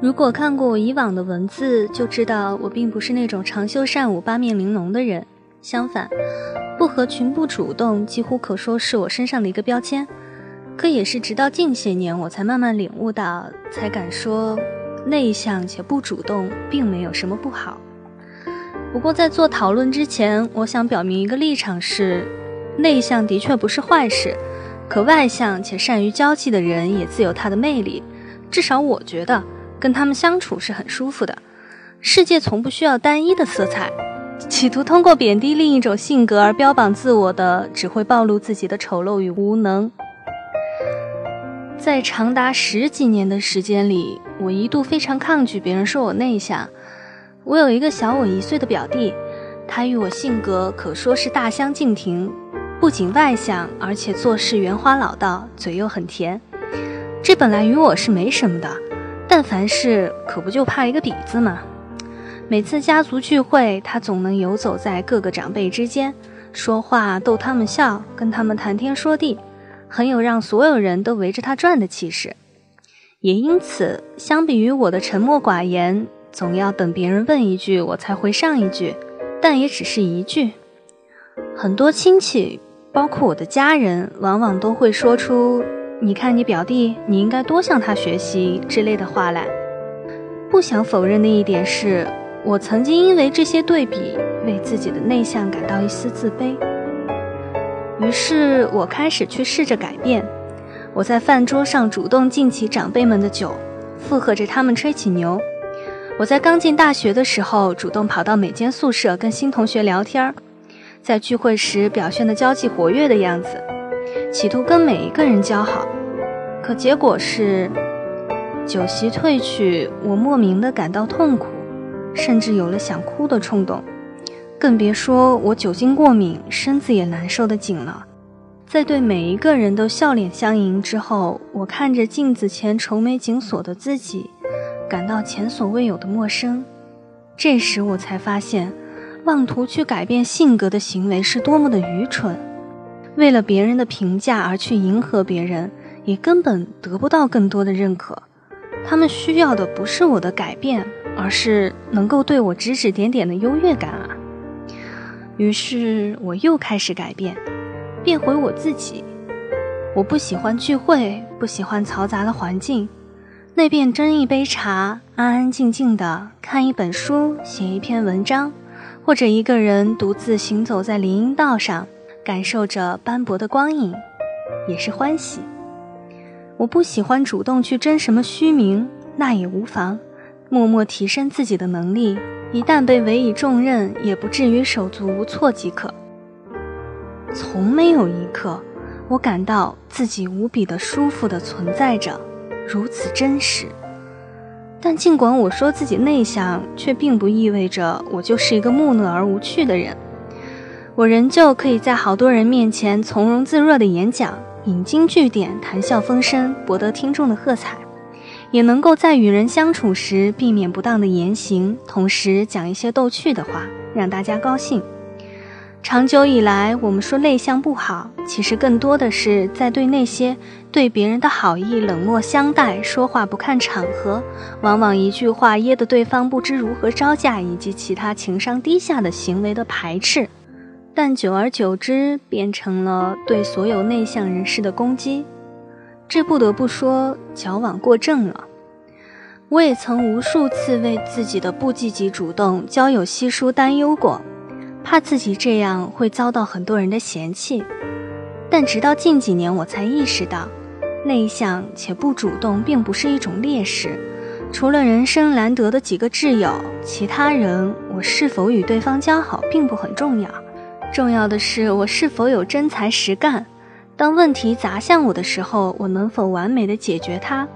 如果看过我以往的文字，就知道我并不是那种长袖善舞、八面玲珑的人。相反，不合群、不主动，几乎可说是我身上的一个标签。可也是直到近些年，我才慢慢领悟到，才敢说，内向且不主动，并没有什么不好。不过在做讨论之前，我想表明一个立场是：内向的确不是坏事，可外向且善于交际的人也自有他的魅力。至少我觉得。跟他们相处是很舒服的，世界从不需要单一的色彩。企图通过贬低另一种性格而标榜自我的，只会暴露自己的丑陋与无能。在长达十几年的时间里，我一度非常抗拒别人说我内向。我有一个小我一岁的表弟，他与我性格可说是大相径庭，不仅外向，而且做事圆滑老道，嘴又很甜。这本来与我是没什么的。但凡事可不就怕一个比字吗？每次家族聚会，他总能游走在各个长辈之间，说话逗他们笑，跟他们谈天说地，很有让所有人都围着他转的气势。也因此，相比于我的沉默寡言，总要等别人问一句我才回上一句，但也只是一句。很多亲戚，包括我的家人，往往都会说出。你看，你表弟，你应该多向他学习之类的话来。不想否认的一点是，我曾经因为这些对比，为自己的内向感到一丝自卑。于是我开始去试着改变。我在饭桌上主动敬起长辈们的酒，附和着他们吹起牛。我在刚进大学的时候，主动跑到每间宿舍跟新同学聊天儿，在聚会时表现的交际活跃的样子。企图跟每一个人交好，可结果是，酒席退去，我莫名的感到痛苦，甚至有了想哭的冲动，更别说我酒精过敏，身子也难受的紧了。在对每一个人都笑脸相迎之后，我看着镜子前愁眉紧锁的自己，感到前所未有的陌生。这时我才发现，妄图去改变性格的行为是多么的愚蠢。为了别人的评价而去迎合别人，也根本得不到更多的认可。他们需要的不是我的改变，而是能够对我指指点点的优越感啊！于是我又开始改变，变回我自己。我不喜欢聚会，不喜欢嘈杂的环境，那便斟一杯茶，安安静静的看一本书，写一篇文章，或者一个人独自行走在林荫道上。感受着斑驳的光影，也是欢喜。我不喜欢主动去争什么虚名，那也无妨。默默提升自己的能力，一旦被委以重任，也不至于手足无措即可。从没有一刻，我感到自己无比的舒服的存在着，如此真实。但尽管我说自己内向，却并不意味着我就是一个木讷而无趣的人。我仍旧可以在好多人面前从容自若的演讲，引经据典，谈笑风生，博得听众的喝彩；也能够在与人相处时避免不当的言行，同时讲一些逗趣的话，让大家高兴。长久以来，我们说内向不好，其实更多的是在对那些对别人的好意冷漠相待、说话不看场合、往往一句话噎得对方不知如何招架，以及其他情商低下的行为的排斥。但久而久之，变成了对所有内向人士的攻击，这不得不说矫枉过正了。我也曾无数次为自己的不积极主动、交友稀疏担忧过，怕自己这样会遭到很多人的嫌弃。但直到近几年，我才意识到，内向且不主动并不是一种劣势。除了人生难得的几个挚友，其他人我是否与对方交好并不很重要。重要的是我是否有真才实干。当问题砸向我的时候，我能否完美的解决它？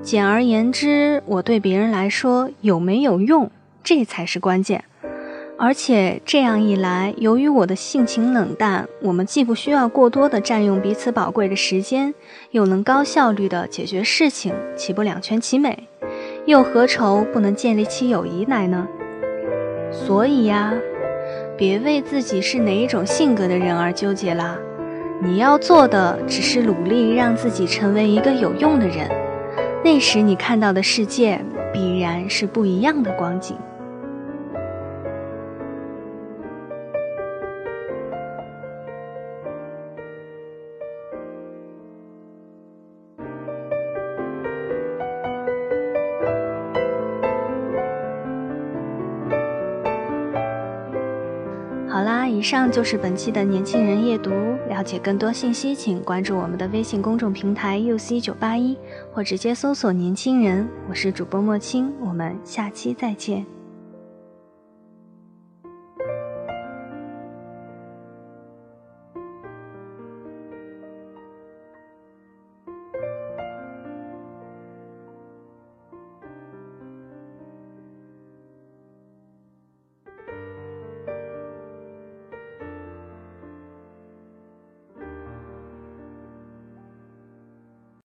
简而言之，我对别人来说有没有用，这才是关键。而且这样一来，由于我的性情冷淡，我们既不需要过多的占用彼此宝贵的时间，又能高效率的解决事情，岂不两全其美？又何愁不能建立起友谊来呢？所以呀，别为自己是哪一种性格的人而纠结啦。你要做的只是努力让自己成为一个有用的人，那时你看到的世界必然是不一样的光景。好啦，以上就是本期的年轻人夜读。了解更多信息，请关注我们的微信公众平台 UC 九八一，或直接搜索“年轻人”。我是主播莫青，我们下期再见。